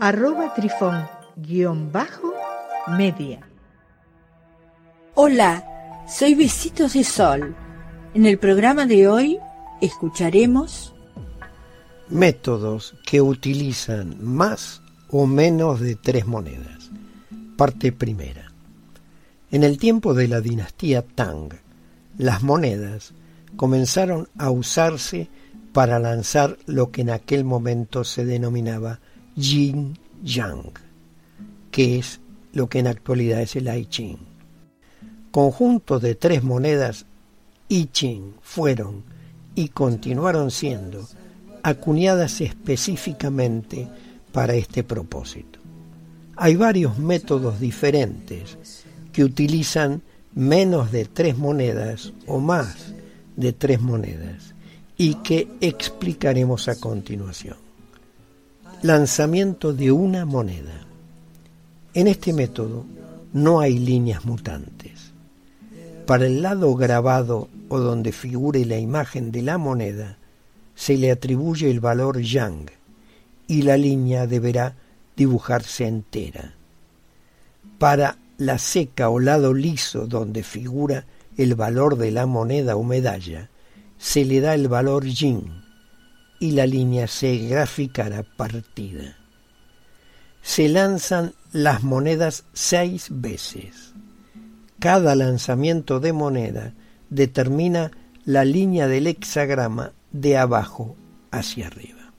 arroba trifón guion bajo media. Hola, soy Besitos de Sol. En el programa de hoy escucharemos métodos que utilizan más o menos de tres monedas. Parte primera. En el tiempo de la dinastía Tang, las monedas comenzaron a usarse para lanzar lo que en aquel momento se denominaba Yin Yang, que es lo que en actualidad es el I Ching. Conjunto de tres monedas I Ching fueron y continuaron siendo acuñadas específicamente para este propósito. Hay varios métodos diferentes que utilizan menos de tres monedas o más de tres monedas y que explicaremos a continuación lanzamiento de una moneda. En este método no hay líneas mutantes. Para el lado grabado o donde figure la imagen de la moneda, se le atribuye el valor yang y la línea deberá dibujarse entera. Para la seca o lado liso donde figura el valor de la moneda o medalla, se le da el valor yin y la línea se graficará partida. Se lanzan las monedas seis veces. Cada lanzamiento de moneda determina la línea del hexagrama de abajo hacia arriba.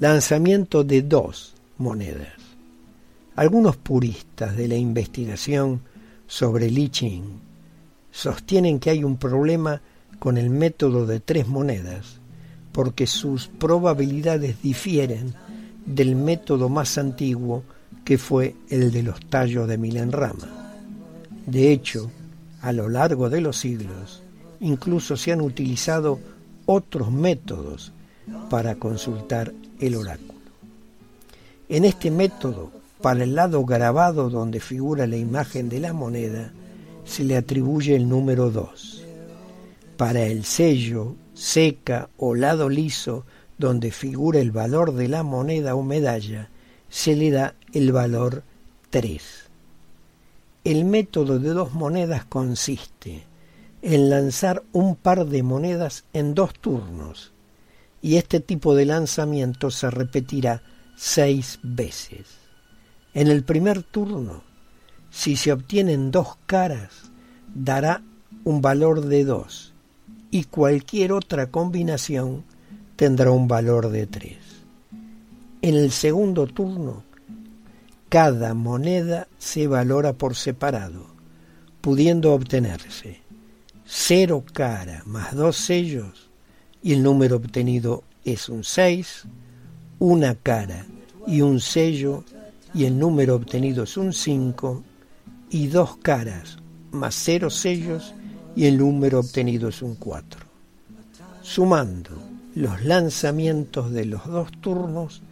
Lanzamiento de dos monedas. Algunos puristas de la investigación sobre Li Ching sostienen que hay un problema con el método de tres monedas porque sus probabilidades difieren del método más antiguo que fue el de los tallos de milenrama. De hecho, a lo largo de los siglos, incluso se han utilizado otros métodos para consultar el oráculo. En este método, para el lado grabado donde figura la imagen de la moneda, se le atribuye el número 2. Para el sello seca o lado liso donde figura el valor de la moneda o medalla, se le da el valor 3. El método de dos monedas consiste en lanzar un par de monedas en dos turnos y este tipo de lanzamiento se repetirá seis veces. En el primer turno, si se obtienen dos caras, dará un valor de 2 y cualquier otra combinación tendrá un valor de 3. En el segundo turno, cada moneda se valora por separado, pudiendo obtenerse cero cara más dos sellos y el número obtenido es un 6, una cara y un sello y el número obtenido es un 5 y dos caras más cero sellos y el número obtenido es un 4. Sumando los lanzamientos de los dos turnos,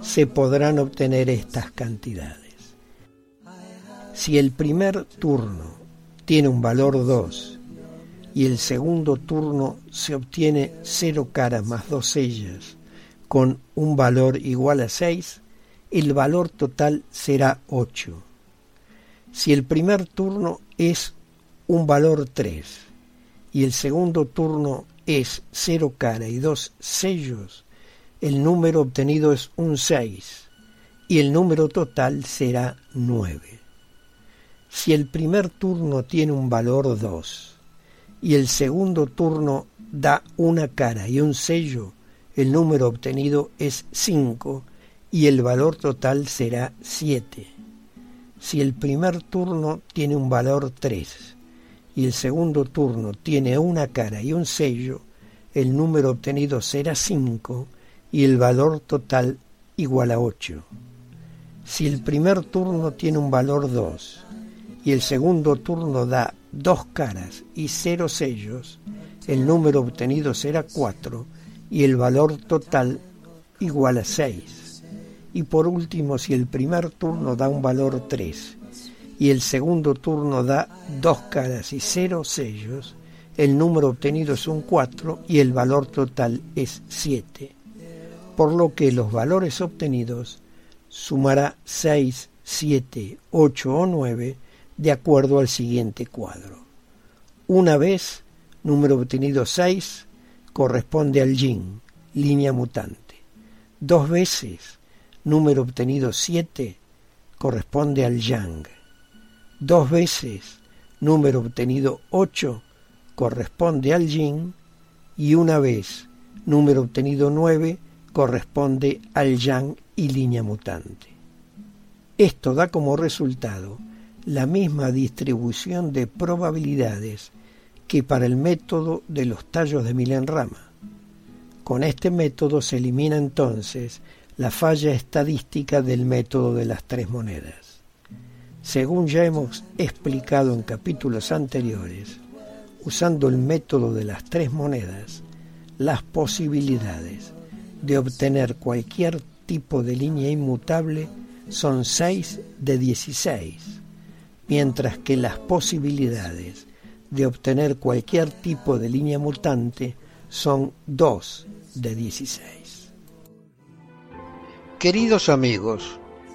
se podrán obtener estas cantidades. Si el primer turno tiene un valor 2 y el segundo turno se obtiene 0 caras más 2 sellas con un valor igual a 6, el valor total será 8. Si el primer turno es un valor 3 y el segundo turno es 0 cara y 2 sellos, el número obtenido es un 6 y el número total será 9. Si el primer turno tiene un valor 2 y el segundo turno da una cara y un sello, el número obtenido es 5 y el valor total será 7. Si el primer turno tiene un valor 3 y el segundo turno tiene una cara y un sello, el número obtenido será 5 y el valor total igual a 8. Si el primer turno tiene un valor 2 y el segundo turno da dos caras y cero sellos, el número obtenido será 4 y el valor total igual a 6. Y por último, si el primer turno da un valor 3 y el segundo turno da dos caras y cero sellos, el número obtenido es un 4 y el valor total es 7. Por lo que los valores obtenidos sumará 6, 7, 8 o 9 de acuerdo al siguiente cuadro. Una vez, número obtenido 6 corresponde al yin, línea mutante. Dos veces, número obtenido 7 corresponde al yang. Dos veces, número obtenido 8 corresponde al yin y una vez, número obtenido 9 corresponde al yang y línea mutante. Esto da como resultado la misma distribución de probabilidades que para el método de los tallos de Milenrama. Con este método se elimina entonces la falla estadística del método de las tres monedas. Según ya hemos explicado en capítulos anteriores, usando el método de las tres monedas, las posibilidades de obtener cualquier tipo de línea inmutable son 6 de 16, mientras que las posibilidades de obtener cualquier tipo de línea mutante son 2 de 16. Queridos amigos,